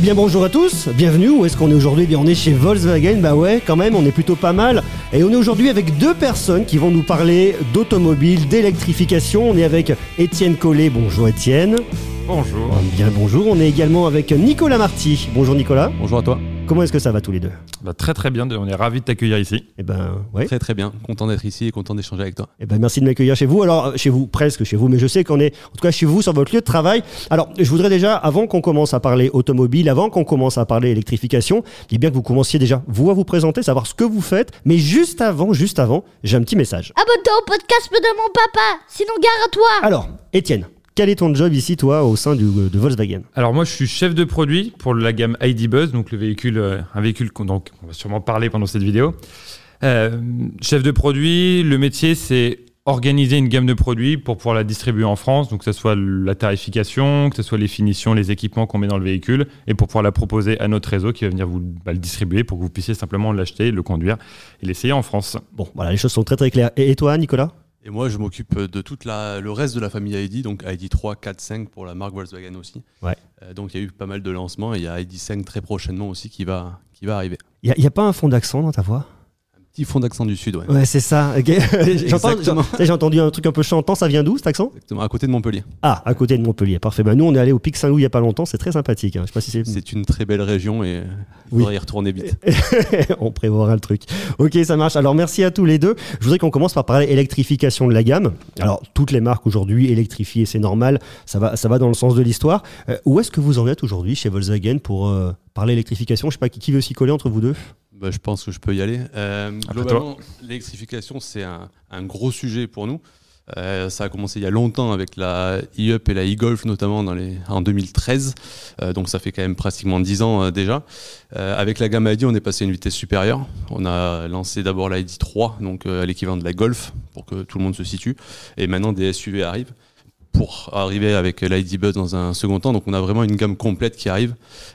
Eh bien bonjour à tous, bienvenue, où est-ce qu'on est aujourd'hui? Eh bien on est chez Volkswagen, bah ouais quand même on est plutôt pas mal. Et on est aujourd'hui avec deux personnes qui vont nous parler d'automobile, d'électrification. On est avec Étienne Collet, bonjour Étienne. Bonjour. Bien bonjour, on est également avec Nicolas Marty. Bonjour Nicolas. Bonjour à toi. Comment est-ce que ça va tous les deux Bah, très très bien, on est ravis de t'accueillir ici. Eh ben ouais. Très très bien, content d'être ici et content d'échanger avec toi. Eh ben merci de m'accueillir chez vous. Alors chez vous, presque chez vous, mais je sais qu'on est en tout cas chez vous sur votre lieu de travail. Alors je voudrais déjà, avant qu'on commence à parler automobile, avant qu'on commence à parler électrification, il est bien que vous commenciez déjà vous à vous présenter, savoir ce que vous faites. Mais juste avant, juste avant, j'ai un petit message. Abonne-toi au podcast de mon papa, sinon gare à toi. Alors Étienne, quel est ton job ici, toi, au sein du, de Volkswagen Alors moi je suis chef de produit pour la gamme ID Buzz, donc le véhicule, euh, un véhicule qu'on donc, on va sûrement parler pendant cette vidéo. Euh, chef de produit, le métier c'est organiser une gamme de produits pour pouvoir la distribuer en France, donc que ce soit la tarification, que ce soit les finitions, les équipements qu'on met dans le véhicule, et pour pouvoir la proposer à notre réseau qui va venir vous bah, le distribuer pour que vous puissiez simplement l'acheter, le conduire et l'essayer en France. Bon, voilà, les choses sont très très claires. Et, et toi, Nicolas? Et moi, je m'occupe de tout le reste de la famille ID, donc ID 3, 4, 5 pour la marque Volkswagen aussi. Ouais. Euh, donc il y a eu pas mal de lancements et il y a ID 5 très prochainement aussi qui va, qui va arriver. Il n'y a, pas un fond d'accent dans ta voix? Petit fond d'accent du sud, ouais. Ouais, c'est ça. ok. J'entends- Exactement. j'ai entendu un truc un peu chantant, ça vient d'où cet accent? Exactement, à côté de Montpellier. Ah, à côté de Montpellier, parfait. Bah, nous, on est allé au Pic Saint-Loup il n'y a pas longtemps, c'est très sympathique. hein. Je sais pas si c'est. C'est une très belle région et il Oui. faudrait y retourner vite. on prévoira le truc. Ok, ça marche. Alors merci à tous les deux. Je voudrais qu'on commence par parler électrification de la gamme. Alors toutes les marques aujourd'hui électrifiées, c'est normal. Ça va, ça va dans le sens de l'histoire. Euh, où est-ce que vous en êtes aujourd'hui chez Volkswagen pour euh, parler électrification? Je sais pas qui, qui veut s'y coller entre vous deux? Bah, je pense que je peux y aller. Euh, Après globalement, l'électrification, c'est un, un gros sujet pour nous. Euh, ça a commencé il y a longtemps avec la e-up et la e-golf notamment dans les, en 2013. Euh, donc ça fait quand même pratiquement 10 ans euh, déjà. Euh, avec la gamme ID, on est passé à une vitesse supérieure. On a lancé d'abord la ID 3, donc euh, à l'équivalent de la Golf, pour que tout le monde se situe. Et maintenant des SUV arrivent pour arriver avec l'ID Buzz dans un second temps. Donc on a vraiment une gamme complète qui arrive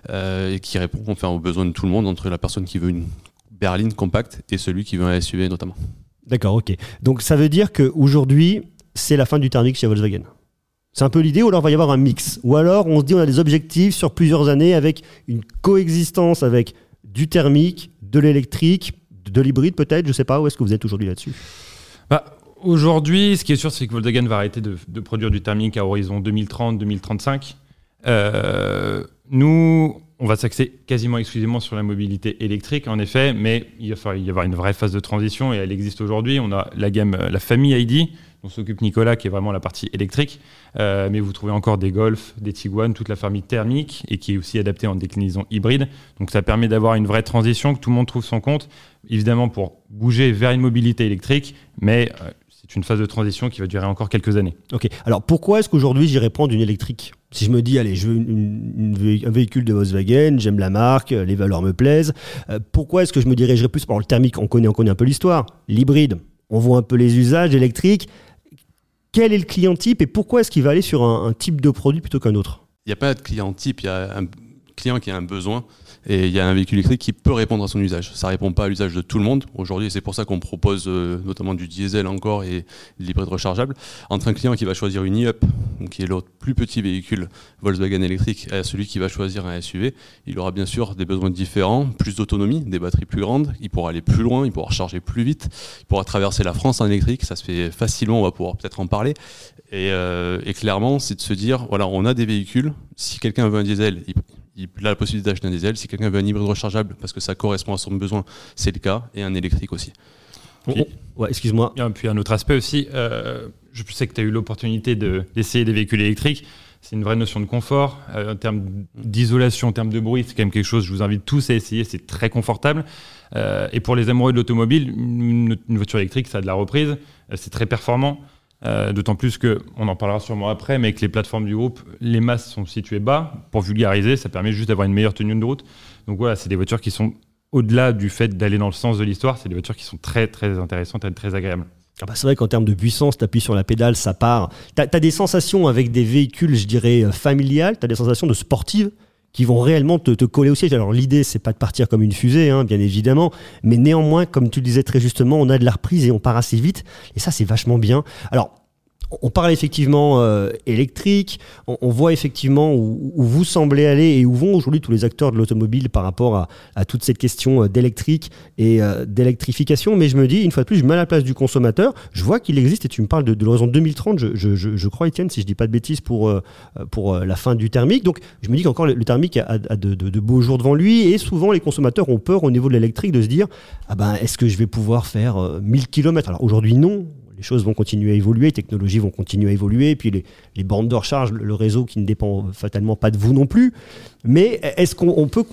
euh, et qui répond enfin, aux besoins de tout le monde, entre la personne qui veut une berline compacte et celui qui veut un SUV notamment. D'accord, ok. Donc ça veut dire qu'aujourd'hui, c'est la fin du thermique chez Volkswagen. C'est un peu l'idée, ou alors il va y avoir un mix. Ou alors on se dit on a des objectifs sur plusieurs années avec une coexistence avec du thermique, de l'électrique, de l'hybride peut-être, je sais pas, où est-ce que vous êtes aujourd'hui là-dessus? Bah, Aujourd'hui, ce qui est sûr, c'est que Volkswagen va arrêter de, produire du thermique à horizon 2030-2035. Euh, nous, on va s'axer quasiment exclusivement sur la mobilité électrique, en effet, mais il va falloir y avoir une vraie phase de transition et elle existe aujourd'hui. On a la gamme, euh, la famille ID, dont s'occupe Nicolas, qui est vraiment la partie électrique, Euh, mais vous trouvez encore des Golf, des Tiguan, toute la famille thermique et qui est aussi adaptée en déclinaison hybride. Donc ça permet d'avoir une vraie transition, que tout le monde trouve son compte, évidemment pour bouger vers une mobilité électrique, mais c'est une phase de transition qui va durer encore quelques années. Ok. Alors pourquoi est-ce qu'aujourd'hui j'irais prendre une électrique? Si je me dis, allez, je veux une- une- un véhicule de Volkswagen, j'aime la marque, euh, les valeurs me plaisent, euh, pourquoi est-ce que je me dirigerais plus par le thermique? On connaît, on connaît un peu l'histoire. L'hybride, on voit un peu les usages électriques. Quel est le client type et pourquoi est-ce qu'il va aller sur un, un type de produit plutôt qu'un autre? Il n'y a pas de client type, il y a un client qui a un besoin et il y a un véhicule électrique qui peut répondre à son usage. Ça ne répond pas à l'usage de tout le monde aujourd'hui c'est pour ça qu'on propose euh, notamment du diesel encore et de l'hybride rechargeable. Entre un client qui va choisir une e-up, qui est l'autre plus petit véhicule Volkswagen électrique, et celui qui va choisir un SUV, il aura bien sûr des besoins différents, plus d'autonomie, des batteries plus grandes, il pourra aller plus loin, il pourra recharger plus vite, il pourra traverser la France en électrique, ça se fait facilement, on va pouvoir peut-être en parler. Et, euh, et clairement, c'est de se dire, voilà, on a des véhicules, si quelqu'un veut un diesel, il, a la possibilité d'acheter un diesel, si quelqu'un veut un hybride rechargeable parce que ça correspond à son besoin, c'est le cas, et un électrique aussi. Puis- Ouais, excuse-moi. Et puis un autre aspect aussi, euh, je sais que tu as eu l'opportunité de- d'essayer des véhicules électriques. C'est une vraie notion de confort. Euh, en termes d'isolation, en termes de bruit, c'est quand même quelque chose, je vous invite tous à essayer, c'est très confortable. Euh, et pour les amoureux de l'automobile, une, une voiture électrique, ça a de la reprise, euh, c'est très performant. Euh, D'autant plus que, on en parlera sûrement après, mais avec les plateformes du groupe, les masses sont situées bas. Pour vulgariser, ça permet juste d'avoir une meilleure tenue de route. Donc voilà, c'est des voitures qui sont au-delà du fait d'aller dans le sens de l'histoire, c'est des voitures qui sont très très intéressantes et très agréables. Ah bah, c'est vrai qu'en termes de puissance, tu appuies sur la pédale, ça part. Tu as, des sensations avec des véhicules, je dirais, euh, familiales, tu as des sensations de sportives qui vont réellement te, coller au siège. Alors l'idée, c'est pas de partir comme une fusée, hein, bien évidemment, mais néanmoins, comme tu le disais très justement, on a de la reprise et on part assez vite, et ça, c'est vachement bien. Alors, on parle effectivement euh, électrique, on, voit effectivement où, vous semblez aller et où vont aujourd'hui tous les acteurs de l'automobile par rapport à, toute cette question euh, d'électrique et euh, d'électrification. Mais je me dis, une fois de plus, je me mets à la place du consommateur. Je vois qu'il existe et tu me parles de, l'horizon 2030, je, crois, Étienne, si je dis pas de bêtises, pour, pour la fin du thermique. Donc je me dis qu'encore le, thermique a, de, beaux jours devant lui et souvent les consommateurs ont peur au niveau de l'électrique de se dire ah ben, est-ce que je vais pouvoir faire euh, 1000 km Alors aujourd'hui, non. Les choses vont continuer à évoluer, les technologies vont continuer à évoluer, puis les, les bornes de recharge, le, réseau qui ne dépend fatalement pas de vous non plus. Mais est-ce qu'on on peut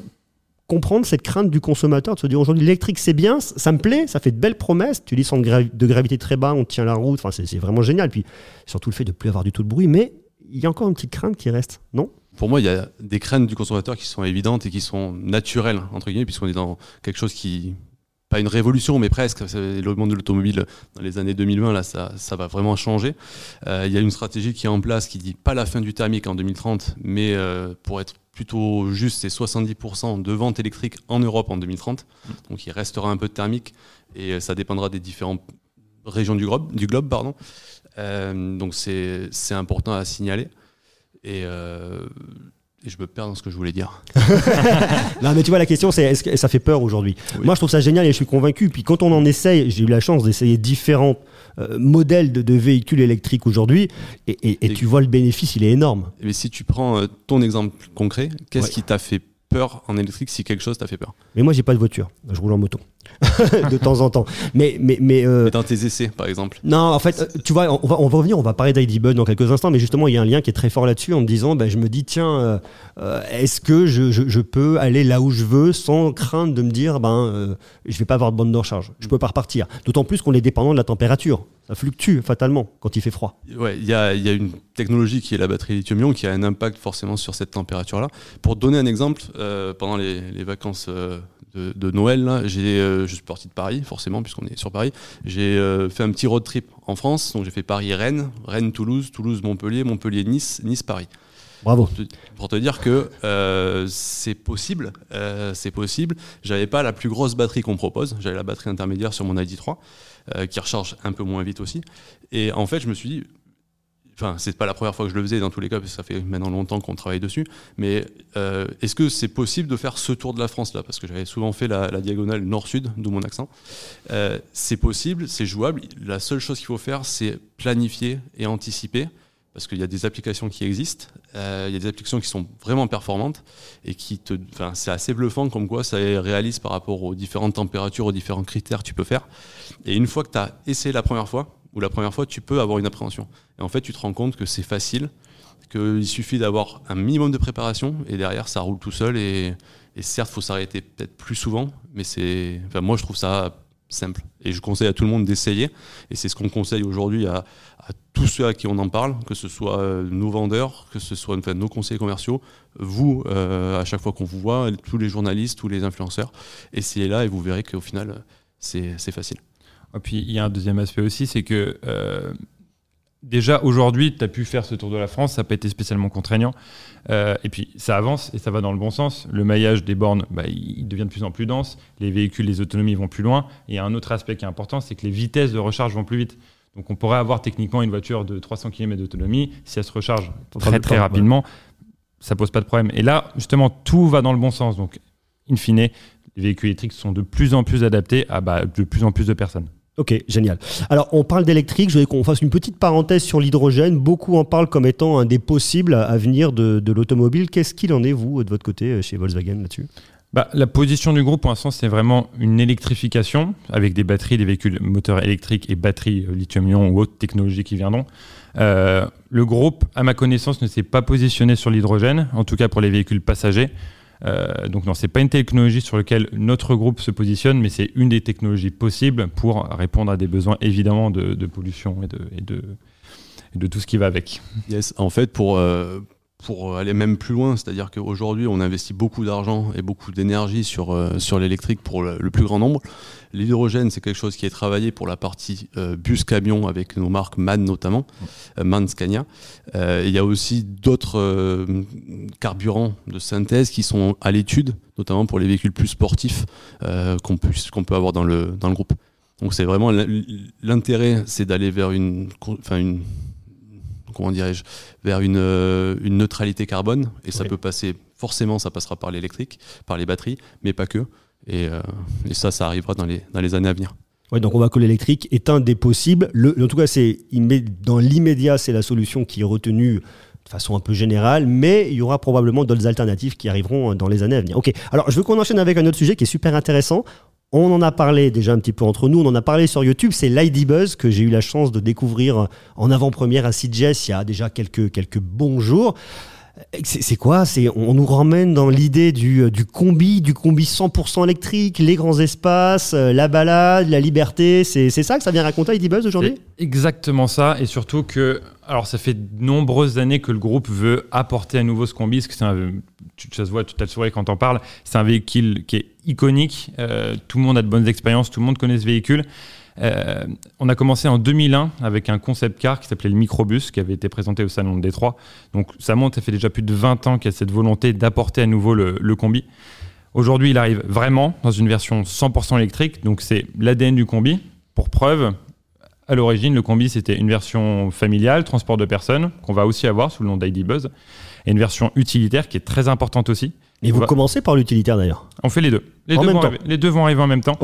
comprendre cette crainte du consommateur de se dire aujourd'hui l'électrique c'est bien, ça me plaît, ça fait de belles promesses, tu centre gra- de gravité très bas, on tient la route, enfin c'est vraiment génial. Puis surtout le fait de ne plus avoir du tout de bruit, mais il y a encore une petite crainte qui reste, non? Pour moi, il y a des craintes du consommateur qui sont évidentes et qui sont naturelles, entre guillemets, puisqu'on est dans quelque chose qui. Pas une révolution, mais presque. Le monde de l'automobile, dans les années 2020, là, ça, va vraiment changer. Euh, il y a une stratégie qui est en place qui dit pas la fin du thermique en 2030, mais euh, pour être plutôt juste, c'est 70% de ventes électriques en Europe en 2030. Donc il restera un peu de thermique et euh, ça dépendra des différentes régions du globe. Du globe pardon. Donc c'est important à signaler. Et, et je me perds dans ce que je voulais dire. Non, mais tu vois, la question, c'est est-ce que ça fait peur aujourd'hui Oui. Moi, je trouve ça génial et je suis convaincu. Puis quand on en essaye, j'ai eu la chance d'essayer différents euh, modèles de, de véhicules électriques aujourd'hui, et, et- et Et- tu vois le bénéfice, il est énorme. Mais si tu prends euh, ton exemple concret, qu'est-ce Ouais. qui t'a fait peur en électrique si quelque chose t'a fait peur? Mais moi, j'ai pas de voiture. Je roule en moto. de temps en temps. Mais, mais, mais euh, Mais Dans tes essais, par exemple. Non, en fait, euh, tu vois, on va, on va revenir, on va parler d'ID Bud dans quelques instants, mais justement, il y a un lien qui est très fort là-dessus en me disant, ben, je me dis, tiens, euh, est-ce que je, je- je peux aller là où je veux sans crainte de me dire, ben, euh, je vais pas avoir de bande de recharge, je peux pas repartir. D'autant plus qu'on est dépendant de la température. Ça fluctue fatalement quand il fait froid. Ouais, il y a, y a une technologie qui est la batterie lithium-ion qui a un impact forcément sur cette température-là. Pour donner un exemple, pendant les, les vacances de, de Noël, là, j'ai, euh, je suis parti de Paris, forcément, puisqu'on est sur Paris. J'ai euh, fait un petit road trip en France. Donc j'ai fait Paris-Rennes, Rennes-Toulouse, Toulouse-Montpellier, Montpellier-Nice, Nice-Paris. Bravo. pour te dire que euh, c'est possible, euh, c'est possible. J'avais pas la plus grosse batterie qu'on propose, j'avais la batterie intermédiaire sur mon ID3 euh, qui recharge un peu moins vite aussi. Et en fait, je me suis dit, enfin, c'est pas la première fois que je le faisais dans tous les cas, parce que ça fait maintenant longtemps qu'on travaille dessus. Mais euh, est-ce que c'est possible de faire ce tour de la France là? Parce que j'avais souvent fait la, diagonale nord-sud, d'où mon accent. Euh, c'est possible, c'est jouable. La seule chose qu'il faut faire, c'est planifier et anticiper. Parce qu'il y a des applications qui existent, euh, il y a des applications qui sont vraiment performantes et qui te, enfin, c'est assez bluffant comme quoi ça réalise par rapport aux différentes températures, aux différents critères que tu peux faire. Et une fois que tu as essayé la première fois, ou la première fois, tu peux avoir une appréhension. Et en fait, tu te rends compte que c'est facile, qu'il suffit d'avoir un minimum de préparation et derrière, ça roule tout seul. Et, certes, il faut s'arrêter peut-être plus souvent, mais c'est, moi, je trouve ça simple. Et je conseille à tout le monde d'essayer. Et c'est ce qu'on conseille aujourd'hui à, tous ceux à qui on en parle, que ce soit euh, nos vendeurs, que ce soit nos conseillers commerciaux, vous, euh, à chaque fois qu'on vous voit, tous les journalistes, tous les influenceurs, essayez là et vous verrez qu'au final, c'est facile. Et puis il y a un deuxième aspect aussi, c'est que euh, déjà aujourd'hui, tu as pu faire ce tour de la France, ça n'a pas été spécialement contraignant. Euh, et puis ça avance et ça va dans le bon sens. Le maillage des bornes, bah, il devient de plus en plus dense. Les véhicules, les autonomies vont plus loin. Et il y a un autre aspect qui est important, c'est que les vitesses de recharge vont plus vite. Donc on pourrait avoir techniquement une voiture de 300 km d'autonomie. Si elle se recharge très très rapidement, ça pose pas de problème. Et là, justement, tout va dans le bon sens. Donc, in fine, les véhicules électriques sont de plus en plus adaptés à bah, de plus en plus de personnes. Ok, génial. Alors, on parle d'électrique. Je voudrais qu'on fasse une petite parenthèse sur l'hydrogène. Beaucoup en parlent comme étant un des possibles à venir de, l'automobile. Qu'est-ce qu'il en est, vous, de votre côté, chez Volkswagen là-dessus? Bah, la position du groupe, pour l'instant, c'est vraiment une électrification avec des batteries, des véhicules moteurs électriques et batteries euh, lithium-ion ou autres technologies qui viendront. Euh, le groupe, à ma connaissance, ne s'est pas positionné sur l'hydrogène, en tout cas pour les véhicules passagers. Euh, donc non, c'est pas une technologie sur laquelle notre groupe se positionne, mais c'est une des technologies possibles pour répondre à des besoins évidemment de, pollution et de tout ce qui va avec. Yes, en fait, pour, euh, pour aller même plus loin, c'est-à-dire qu'aujourd'hui, on investit beaucoup d'argent et beaucoup d'énergie sur, euh, sur l'électrique pour le, plus grand nombre. L'hydrogène, c'est quelque chose qui est travaillé pour la partie euh, bus-camion avec nos marques MAN notamment, euh, MAN Scania. Euh, Il y a aussi d'autres euh, carburants de synthèse qui sont à l'étude, notamment pour les véhicules plus sportifs euh, qu'on peut avoir dans le, dans le groupe. Donc c'est vraiment l'intérêt, c'est d'aller vers une comment dirais-je, vers une, euh, une neutralité carbone. Et ça peut passer, forcément, ça passera par l'électrique, par les batteries, mais pas que. Et, euh, et ça, ça arrivera dans les, dans les années à venir. Ouais, donc on voit que l'électrique est un des possibles. Le, en tout cas, c'est dans l'immédiat, c'est la solution qui est retenue de façon un peu générale, mais il y aura probablement d'autres alternatives qui arriveront dans les années à venir. Ok, alors je veux qu'on enchaîne avec un autre sujet qui est super intéressant. On en a parlé déjà un petit peu entre nous, on en a parlé sur YouTube, c'est l'ID Buzz que j'ai eu la chance de découvrir en avant-première à CJS il y a déjà quelques, quelques bons jours. C'est c'est quoi? On nous ramène dans l'idée du, du combi, du combi 100% électrique, les grands espaces, euh, la balade, la liberté. C'est ça que ça vient raconter ID Buzz aujourd'hui? Exactement ça, et surtout que, alors ça fait de nombreuses années que le groupe veut apporter à nouveau ce combi, tu, ça se voit, le quand on parle, c'est un véhicule qui est iconique, euh, tout le monde a de bonnes expériences, tout le monde connaît ce véhicule. Euh, on a commencé en 2001 avec un concept car qui s'appelait le Microbus, qui avait été présenté au Salon de Détroit. Donc ça monte, ça fait déjà plus de 20 ans qu'il y a cette volonté d'apporter à nouveau le, le combi. Aujourd'hui, il arrive vraiment dans une version 100% électrique, donc c'est l'ADN du combi. Pour preuve, à l'origine, le combi, c'était une version familiale, transport de personnes, qu'on va aussi avoir sous le nom d'ID Buzz, et une version utilitaire qui est très importante aussi. Et vous va- commencez par l'utilitaire d'ailleurs. On fait les deux. Les, En deux même vont temps. arriver, les deux vont arriver en même temps.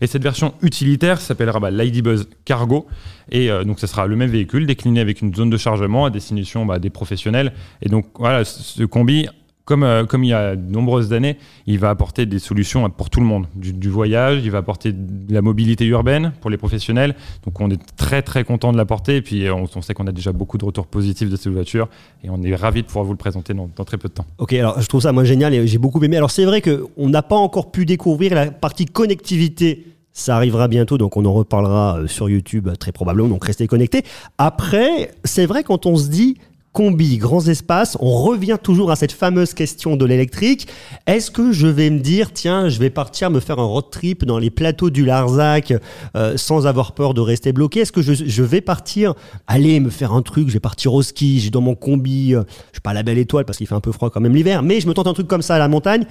Et cette version utilitaire s'appellera bah, l'ID Buzz Cargo. Et euh, donc, ce sera le même véhicule décliné avec une zone de chargement à destination bah, des professionnels. Et donc, voilà, ce combi, comme, euh, comme il y a de nombreuses années, il va apporter des solutions pour tout le monde. Du, voyage, il va apporter de la mobilité urbaine pour les professionnels. Donc, on est très, très content de l'apporter. Et puis, on, on sait qu'on a déjà beaucoup de retours positifs de cette voiture. Et on est ravis de pouvoir vous le présenter dans, dans très peu de temps. Ok, alors je trouve ça moi génial et j'ai beaucoup aimé. Alors c'est vrai qu'on n'a pas encore pu découvrir la partie connectivité. Ça arrivera bientôt, donc on en reparlera euh, sur YouTube euh, très probablement, donc restez connectés. Après, c'est vrai quand on se dit combi, grands espaces, on revient toujours à cette fameuse question de l'électrique. Est-ce que je vais me dire, tiens, je vais partir me faire un road trip dans les plateaux du Larzac euh, sans avoir peur de rester bloqué? Est-ce que je, vais partir, aller me faire un truc, je vais partir au ski, j'ai dans mon combi, euh, je suis pas à la belle étoile parce qu'il fait un peu froid quand même l'hiver, mais je me tente un truc comme ça à la montagne.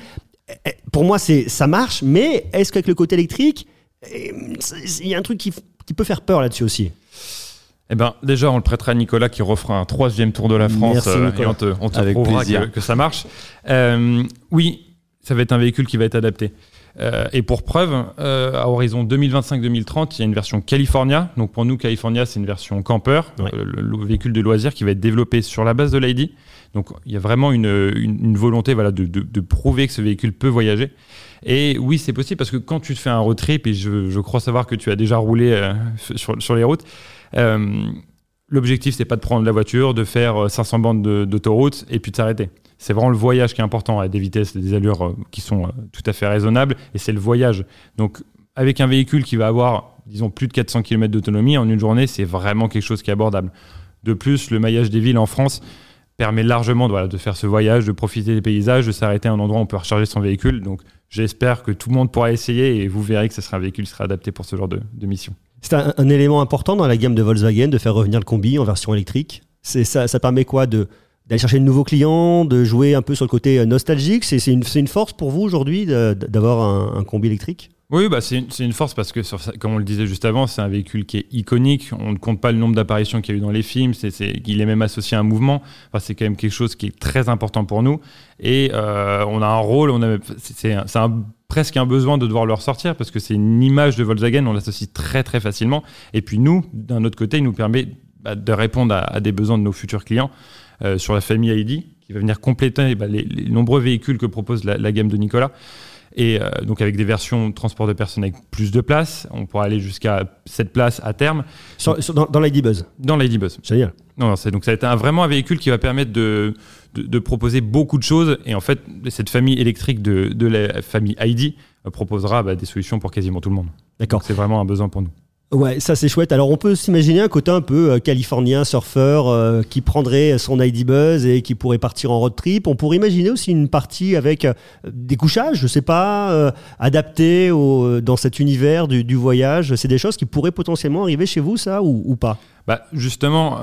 Eh, eh, Pour moi, c'est ça marche, mais est-ce qu'avec le côté électrique, eh, il y a un truc qui peut faire peur là-dessus aussi? Eh ben, déjà, on le prêtera à Nicolas qui refera un troisième tour de la France Merci, euh, et on te, on te prouvera que, que ça marche. Euh, oui, ça va être un véhicule qui va être adapté. Euh, et pour preuve, à horizon 2025-2030, il y a une version California. Donc pour nous, California, c'est une version camper, le, le véhicule de loisir qui va être développé sur la base de l'ID. Donc il y a vraiment une, une- une volonté voilà, de, de- de prouver que ce véhicule peut voyager. Et oui, c'est possible parce que quand tu te fais un road trip, et je, je crois savoir que tu as déjà roulé euh, sur, sur les routes, l'objectif, c'est pas de prendre la voiture, de faire euh, 500 bandes de- d'autoroute et puis de s'arrêter. C'est vraiment le voyage qui est important, à des vitesses des allures euh, qui sont euh, tout à fait raisonnables, et c'est le voyage. Donc, avec un véhicule qui va avoir, disons, plus de 400 km d'autonomie en une journée, c'est vraiment quelque chose qui est abordable. De plus, le maillage des villes en France permet largement de, faire ce voyage, de profiter des paysages, de s'arrêter à un endroit où on peut recharger son véhicule. Donc, j'espère que tout le monde pourra essayer et vous verrez que ce sera un véhicule qui sera adapté pour ce genre de mission. C'est un, élément important dans la gamme de Volkswagen de faire revenir le combi en version électrique. Ça, permet quoi de d'aller chercher de nouveaux clients, de jouer un peu sur le côté euh, nostalgique? C'est une, force pour vous aujourd'hui d'avoir un, combi électrique? Oui, bah c'est une, force parce que, comme on le disait juste avant, c'est un véhicule qui est iconique. On ne compte pas le nombre d'apparitions qu'il y a eu dans les films. Il est même associé à un mouvement. C'est quand même quelque chose qui est très important pour nous. Et euh, on a un rôle, c'est un- presque un besoin de devoir le ressortir parce que c'est une image de Volkswagen. On l'associe très très facilement. Et puis nous, d'un autre côté, il nous permet bah, de répondre à, à des besoins de nos futurs clients euh, sur la famille ID qui va venir compléter bah, les, les nombreux véhicules que propose la, la gamme de Nicolas. Et euh, donc avec des versions transport de personnes avec plus de place, on pourra aller jusqu'à 7 places à terme Sur- sur- dans dans l'ID Buzz. dans l'ID Buzz. Génial. Non, non, donc ça a été un, vraiment un véhicule qui va permettre de, de, de proposer beaucoup de choses. Et en fait, cette famille électrique de, de la famille ID euh, proposera bah, des solutions pour quasiment tout le monde. D'accord. C'est vraiment un besoin pour nous. Ouais, ça c'est chouette. Alors on peut s'imaginer un côté un peu euh, californien, surfeur, euh, qui prendrait son ID Buzz et qui pourrait partir en road trip. On pourrait imaginer aussi une partie avec euh, des couchages, je sais pas, adaptés au, dans cet univers du, du voyage. C'est des choses qui pourraient potentiellement arriver chez vous, ça, ou, ou pas? Bah, justement,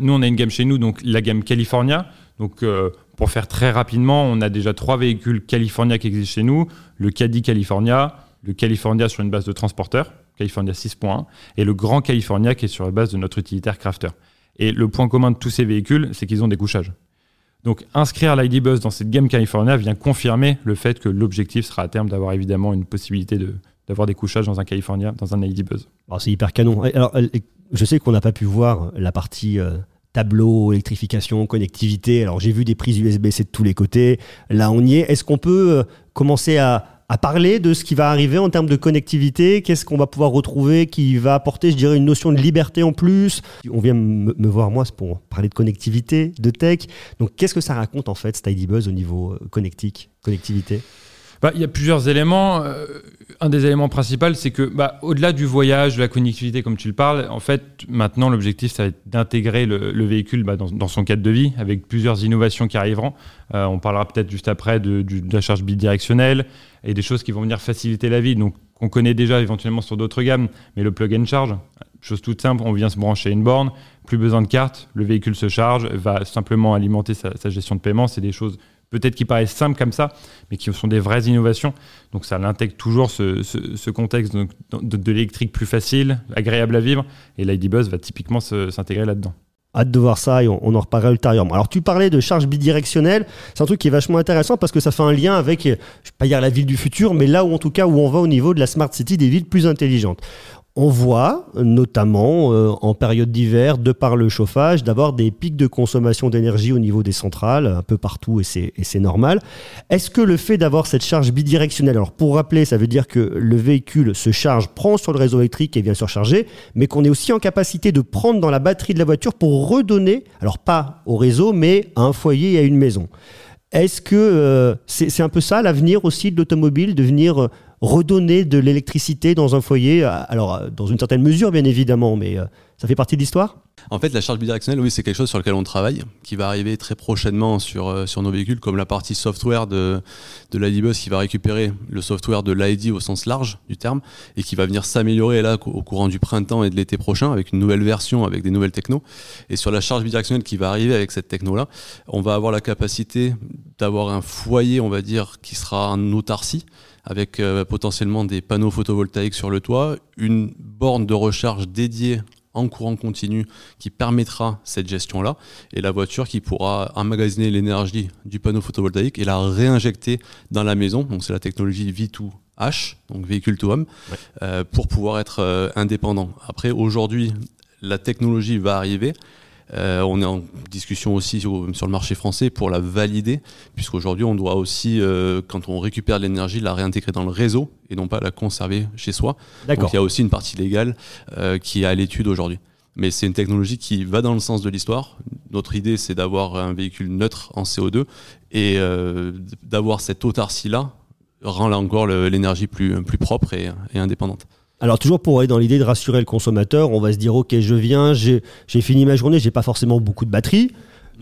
nous, on a une gamme chez nous, donc la gamme California. Donc, euh, pour faire très rapidement, on a déjà trois véhicules California qui existent chez nous le Caddy California, le California sur une base de transporteur, California 6.1, et le Grand California qui est sur la base de notre utilitaire Crafter. Et le point commun de tous ces véhicules, c'est qu'ils ont des couchages. Donc inscrire l'ID Bus dans cette gamme California vient confirmer le fait que l'objectif sera à terme d'avoir évidemment une possibilité de, d'avoir des couchages dans un California, dans un ID Buzz. Alors, c'est hyper canon. Alors, euh, je sais qu'on n'a pas pu voir la partie euh, tableau, électrification, connectivité. Alors, j'ai vu des prises USB-C de tous les côtés. Là, on y est. Est-ce qu'on peut euh, commencer à, parler de ce qui va arriver en termes de connectivité? Qu'est-ce qu'on va pouvoir retrouver qui va apporter, je dirais, une notion de liberté en plus? On vient me, voir, moi, pour parler de connectivité, de tech. Donc, qu'est-ce que ça raconte, en fait, cet ID Buzz au niveau euh, connectique, connectivité? Bah, y a plusieurs éléments. Euh, un des éléments principaux, c'est que bah, au-delà du voyage, de la connectivité, comme tu le parles, en fait, maintenant, l'objectif, ça va être d'intégrer le, le véhicule bah, dans, son cadre de vie, avec plusieurs innovations qui arriveront. Euh, on parlera peut-être juste après de, la charge bidirectionnelle et des choses qui vont venir faciliter la vie. Donc, qu'on connaît déjà éventuellement sur d'autres gammes, mais le plug and charge, chose toute simple, on vient se brancher une borne, plus besoin de carte, le véhicule se charge, va simplement alimenter sa gestion de paiement. C'est des choses peut-être qui paraissent simples comme ça, mais qui sont des vraies innovations. Donc ça l'intègre toujours ce, contexte de, l'électrique plus facile, agréable à vivre, et l'ID Buzz va typiquement s'intégrer là-dedans. Hâte de voir ça et on, en reparlera ultérieurement. Alors tu parlais de charge bidirectionnelle, c'est un truc qui est vachement intéressant parce que ça fait un lien avec, je ne vais pas dire la ville du futur, mais là où en tout cas où on va au niveau de la smart city des villes plus intelligentes. On voit notamment euh, en période d'hiver, de par le chauffage, d'avoir des pics de consommation d'énergie au niveau des centrales, un peu partout et c'est normal. Est-ce que le fait d'avoir cette charge bidirectionnelle, alors pour rappeler, ça veut dire que le véhicule se charge, prend sur le réseau électrique et vient se recharger, mais qu'on est aussi en capacité de prendre dans la batterie de la voiture pour redonner, alors pas au réseau, mais à un foyer et à une maison? Est-ce que euh, c'est un peu ça l'avenir aussi de l'automobile, de venir euh, redonner de l'électricité dans un foyer euh, Alors, euh, dans une certaine mesure, bien évidemment, mais euh, ça fait partie de l'histoire En fait, la charge bidirectionnelle, oui, c'est quelque chose sur lequel on travaille, qui va arriver très prochainement sur, sur nos véhicules, comme la partie software de, de l'ID-Bus qui va récupérer le software de l'ID au sens large du terme, et qui va venir s'améliorer là au courant du printemps et de l'été prochain avec une nouvelle version, avec des nouvelles technos. Et sur la charge bidirectionnelle qui va arriver avec cette techno-là, on va avoir la capacité d'avoir un foyer, on va dire, qui sera en autarcie, avec euh, potentiellement des panneaux photovoltaïques sur le toit, une borne de recharge dédiée en courant continu qui permettra cette gestion-là, et la voiture qui pourra emmagasiner l'énergie du panneau photovoltaïque et la réinjecter dans la maison. Donc c'est la technologie V2H, donc véhicule to home, Ouais. euh, pour pouvoir être euh, indépendant. Après, aujourd'hui, la technologie va arriver. Euh, on est en discussion aussi sur, sur le marché français pour la valider, puisqu'aujourd'hui on doit aussi, euh, quand on récupère de l'énergie, la réintégrer dans le réseau et non pas la conserver chez soi. Donc il y a aussi une partie légale euh, qui est à l'étude aujourd'hui. Mais c'est une technologie qui va dans le sens de l'histoire. Notre idée, c'est d'avoir un véhicule neutre en CO2 et euh, d'avoir cette autarcie-là rend là encore l'énergie plus, plus propre et, et indépendante. Alors toujours pour aller dans l'idée de rassurer le consommateur, on va se dire ok je viens, j'ai fini ma journée, j'ai pas forcément beaucoup de batterie.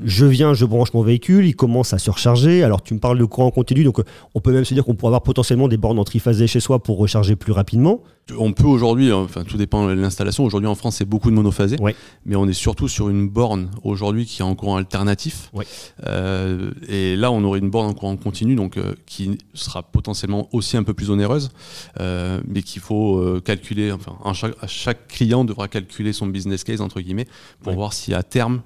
Je viens, je branche mon véhicule, il commence à se recharger. Alors tu me parles de courant continu, donc euh, on peut même se dire qu'on pourrait avoir potentiellement des bornes en triphasé chez soi pour recharger plus rapidement. On peut aujourd'hui, enfin tout dépend de l'installation, aujourd'hui en France c'est beaucoup de monophasé, Ouais. mais on est surtout sur une borne aujourd'hui qui est en courant alternatif. Ouais. Euh, et là on aurait une borne en courant continu, donc euh, qui sera potentiellement aussi un peu plus onéreuse, euh, mais qu'il faut calculer, enfin un chaque, client devra calculer son business case entre guillemets pour Ouais. voir si à terme,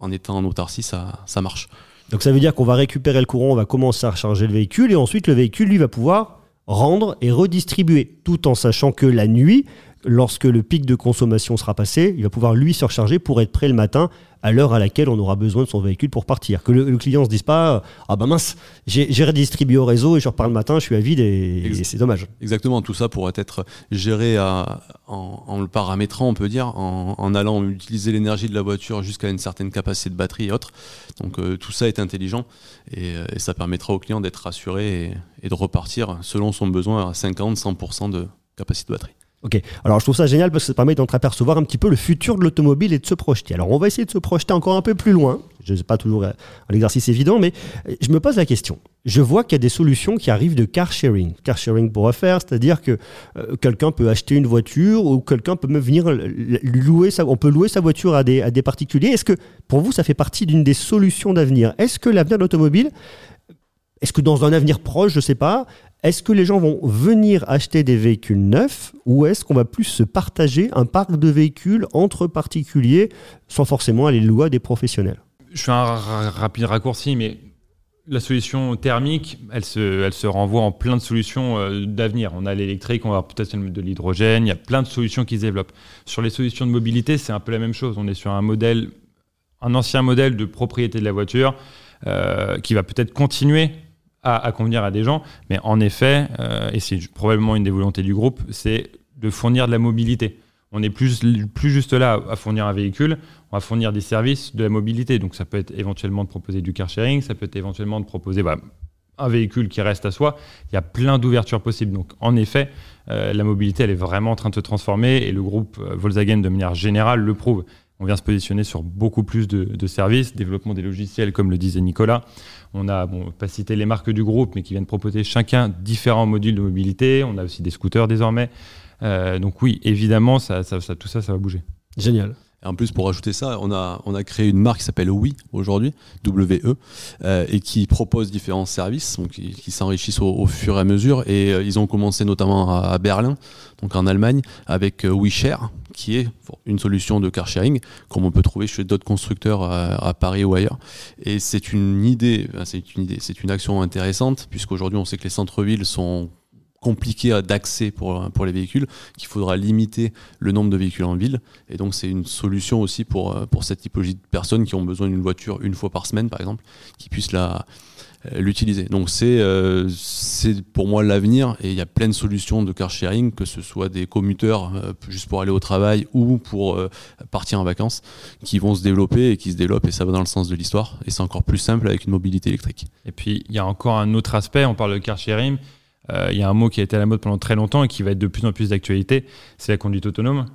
en étant en autarcie, ça, marche. Donc ça veut dire qu'on va récupérer le courant, on va commencer à recharger le véhicule et ensuite le véhicule lui va pouvoir rendre et redistribuer, tout en sachant que la nuit, lorsque le pic de consommation sera passé, il va pouvoir lui se recharger pour être prêt le matin à l'heure à laquelle on aura besoin de son véhicule pour partir. Que le, le client se dise pas ah bah mince, j'ai redistribué au réseau et je repars le matin, je suis à vide et, c'est dommage. Exactement, tout ça pourrait être géré à- en, en le paramétrant, on peut dire, en, en allant utiliser l'énergie de la voiture jusqu'à une certaine capacité de batterie et autres. Donc euh, tout ça est intelligent et, euh, et ça permettra au client d'être rassuré et, et de repartir selon son besoin à 50-100% de capacité de batterie. Ok, alors je trouve ça génial parce que ça permet d'entreapercevoir un petit peu le futur de l'automobile et de se projeter. Alors on va essayer de se projeter encore un peu plus loin. Je sais pas toujours euh, un exercice évident, mais euh, je me pose la question. Je vois qu'il y a des solutions qui arrivent de car sharing. Car sharing pour refaire, c'est-à-dire que euh, quelqu'un peut acheter une voiture ou quelqu'un peut même venir louer sa, on peut louer sa voiture à des, particuliers. Est-ce que pour vous ça fait partie d'une des solutions d'avenir? Est-ce que l'avenir de l'automobile est-ce que dans un avenir proche, je sais pas, Est-ce que les gens vont venir acheter des véhicules neufs ou est-ce qu'on va plus se partager un parc de véhicules entre particuliers sans forcément aller à des professionnels? Je fais un ra- rapide raccourci, mais la solution thermique, elle se, elle se renvoie en plein de solutions euh, d'avenir. On a l'électrique, on va peut-être de l'hydrogène, il y a plein de solutions qui se développent. Sur les solutions de mobilité, c'est un peu la même chose. On est sur un modèle, un ancien modèle de propriété de la voiture euh, qui va peut-être continuer à, convenir à des gens, mais en effet, euh, et c'est probablement une des volontés du groupe, c'est de fournir de la mobilité. On n'est plus, plus juste là à fournir un véhicule, on va fournir des services de la mobilité. Donc ça peut être éventuellement de proposer du car sharing, ça peut être éventuellement de proposer bah, un véhicule qui reste à soi. Il y a plein d'ouvertures possibles. Donc en effet, euh, la mobilité, elle est vraiment en train de se transformer et le groupe euh, Volkswagen, de manière générale, le prouve. On vient se positionner sur beaucoup plus de, services, développement des logiciels, comme le disait Nicolas. On a, bon, pas citer les marques du groupe, mais qui viennent proposer chacun différents modules de mobilité. On a aussi des scooters désormais. Euh, donc oui, évidemment, ça, ça- ça- tout ça, ça va bouger. Génial. Et en plus, pour rajouter ça, on a, on a créé une marque qui s'appelle Oui aujourd'hui, WE, euh, et qui propose différents services donc qui, s'enrichissent au, fur et à mesure. Et euh, ils ont commencé notamment à, Berlin, donc en Allemagne, avec euh, WeShare, qui est une solution de car sharing, comme on peut trouver chez d'autres constructeurs à, à Paris ou ailleurs. Et c'est une idée, c'est une idée, c'est une action intéressante, puisqu'aujourd'hui on sait que les centres-villes sont compliqués à- d'accès pour, pour les véhicules, qu'il faudra limiter le nombre de véhicules en ville. Et donc, c'est une solution aussi pour, pour cette typologie de personnes qui ont besoin d'une voiture une fois par semaine, par exemple, qui puissent la euh, l'utiliser. Donc c'est euh, c'est pour moi l'avenir et il y a plein de solutions de car sharing, que ce soit des commuteurs euh, juste pour aller au travail ou pour euh, partir en vacances, qui vont se développer et qui se développent et ça va dans le sens de l'histoire et c'est encore plus simple avec une mobilité électrique. Et puis, il y a encore un autre aspect, on parle de car sharing. Euh, Il y a un mot qui a été à la mode pendant très longtemps et qui va être de plus en plus d'actualité, c'est la conduite autonome.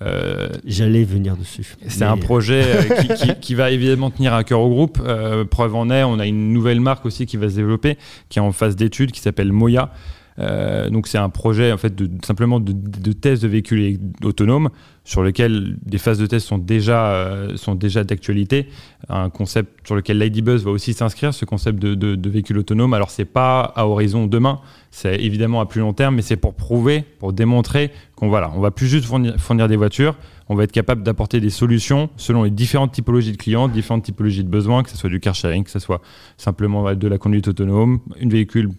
Euh, J'allais venir dessus. c'est Mais- un projet euh, qui, qui- qui va évidemment tenir à cœur au groupe. Euh, preuve en est, on a une nouvelle marque aussi qui va se développer, qui est en phase d'étude, qui s'appelle Moya. Euh, donc c'est un projet en fait de, simplement de, de véhicules autonomes sur lequel des phases de test sont déjà, euh, sont déjà d'actualité. Un concept sur lequel Ladybuzz va aussi s'inscrire, ce concept de, véhicule autonome. Alors c'est pas à horizon demain, c'est évidemment à plus long terme, mais c'est pour prouver, pour démontrer qu'on voilà, on va plus juste fournir, fournir des voitures, on va être capable d'apporter des solutions selon les différentes typologies de clients, différentes typologies de besoins, que ce soit du car sharing, que ce soit simplement de la conduite autonome, une véhicule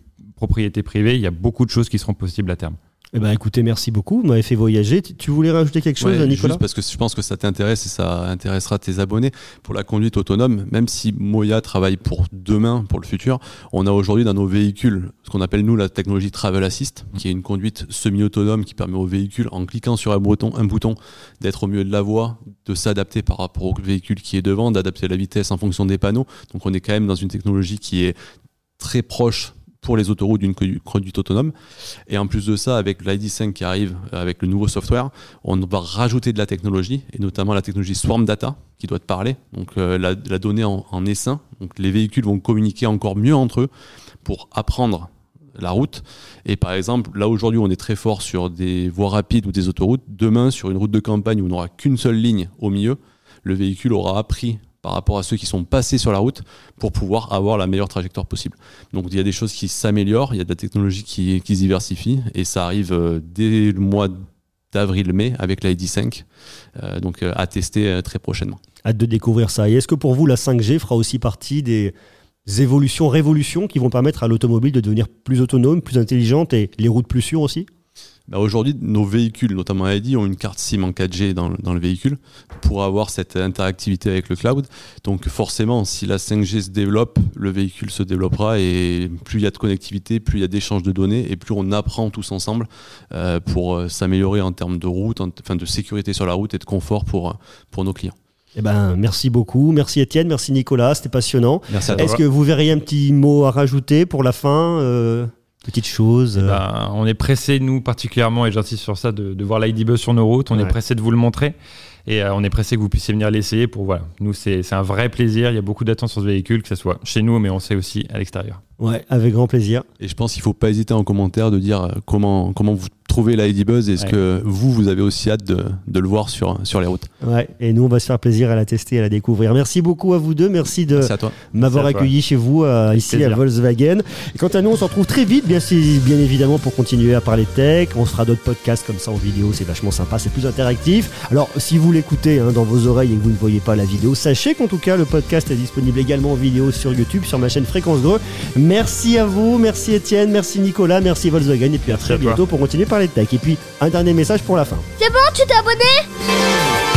propriété privée, il y a beaucoup de choses qui seront possibles à terme. Eh ben, écoutez, merci beaucoup. Vous m'avez fait voyager. Tu voulais rajouter quelque chose, Ouais, Nicolas? juste parce que je pense que ça t'intéresse et ça intéressera tes abonnés. Pour la conduite autonome, même si Moya travaille pour demain, pour le futur, on a aujourd'hui dans nos véhicules ce qu'on appelle nous la technologie Travel Assist, qui est une conduite semi-autonome qui permet au véhicule, en cliquant sur un bouton, un bouton d'être au milieu de la voie, de s'adapter par rapport au véhicule qui est devant, d'adapter la vitesse en fonction des panneaux. Donc on est quand même dans une technologie qui est très proche pour les autoroutes d'une condu- conduite autonome. Et en plus de ça, avec l'ID5 qui arrive, euh, avec le nouveau software, on va rajouter de la technologie, et notamment la technologie Swarm Data, qui doit te parler. Donc euh, la, la donnée en, en essaim. Donc les véhicules vont communiquer encore mieux entre eux pour apprendre la route. Et par exemple, là aujourd'hui, on est très fort sur des voies rapides ou des autoroutes. Demain, sur une route de campagne où on n'aura qu'une seule ligne au milieu, le véhicule aura appris par rapport à ceux qui sont passés sur la route pour pouvoir avoir la meilleure trajectoire possible. Donc il y a des choses qui s'améliorent, il y a de la technologie qui, se diversifie et ça arrive euh, dès le mois d'avril-mai avec la ID5, euh, donc euh, à tester très prochainement. Hâte de découvrir ça. Et est-ce que pour vous, la 5G fera aussi partie des évolutions, révolutions qui vont permettre à l'automobile de devenir plus autonome, plus intelligente et les routes plus sûres aussi? Bah, Aujourd'hui, nos véhicules, notamment ID, ont une carte SIM en 4G dans, le- dans le véhicule pour avoir cette interactivité avec le cloud. Donc forcément, si la 5G se développe, le véhicule se développera et plus il y a de connectivité, plus il y a d'échanges de données et plus on apprend tous ensemble euh, pour euh, s'améliorer en termes de route, en- enfin de sécurité sur la route et de confort pour, euh, pour nos clients. Eh ben, merci beaucoup. Merci Étienne, merci Nicolas, c'était passionnant. Merci à Est-ce que vous verriez un petit mot à rajouter pour la fin euh, Petite chose euh, Ben, on est pressé, nous particulièrement, et j'insiste sur ça, de, de voir l'ID-Buzz sur nos routes. On Ouais. est pressé de vous le montrer. Et euh, on est pressé que vous puissiez venir l'essayer. Pour voilà, nous c'est c'est un vrai plaisir. Il y a beaucoup d'attentes sur ce véhicule, que ce soit chez nous, mais on sait aussi à l'extérieur. Ouais, avec grand plaisir. Et je pense qu'il ne faut pas hésiter en commentaire de dire euh, comment, comment vous trouvé la ID Buzz Est-ce Ouais. que vous, vous avez aussi hâte de, de le voir sur, sur les routes Ouais, et nous, on va se faire plaisir à la tester, à la découvrir. Merci beaucoup à vous deux. Merci de m'avoir accueilli chez vous euh, ici plaisir. à Volkswagen. Et quant à nous, on se retrouve très vite, bien, bien évidemment, pour continuer à parler tech. On se fera d'autres podcasts comme ça en vidéo, c'est vachement sympa, c'est plus interactif. Alors, si vous l'écoutez hein, dans vos oreilles et que vous ne voyez pas la vidéo, sachez qu'en tout cas, le podcast est disponible également en vidéo sur YouTube, sur ma chaîne Fréquence Greux. Merci à vous, merci Étienne, merci Nicolas, merci Volkswagen. Et puis à très bientôt pour continuer à parler Et puis, un dernier message pour la fin. C'est bon, tu t'es abonné?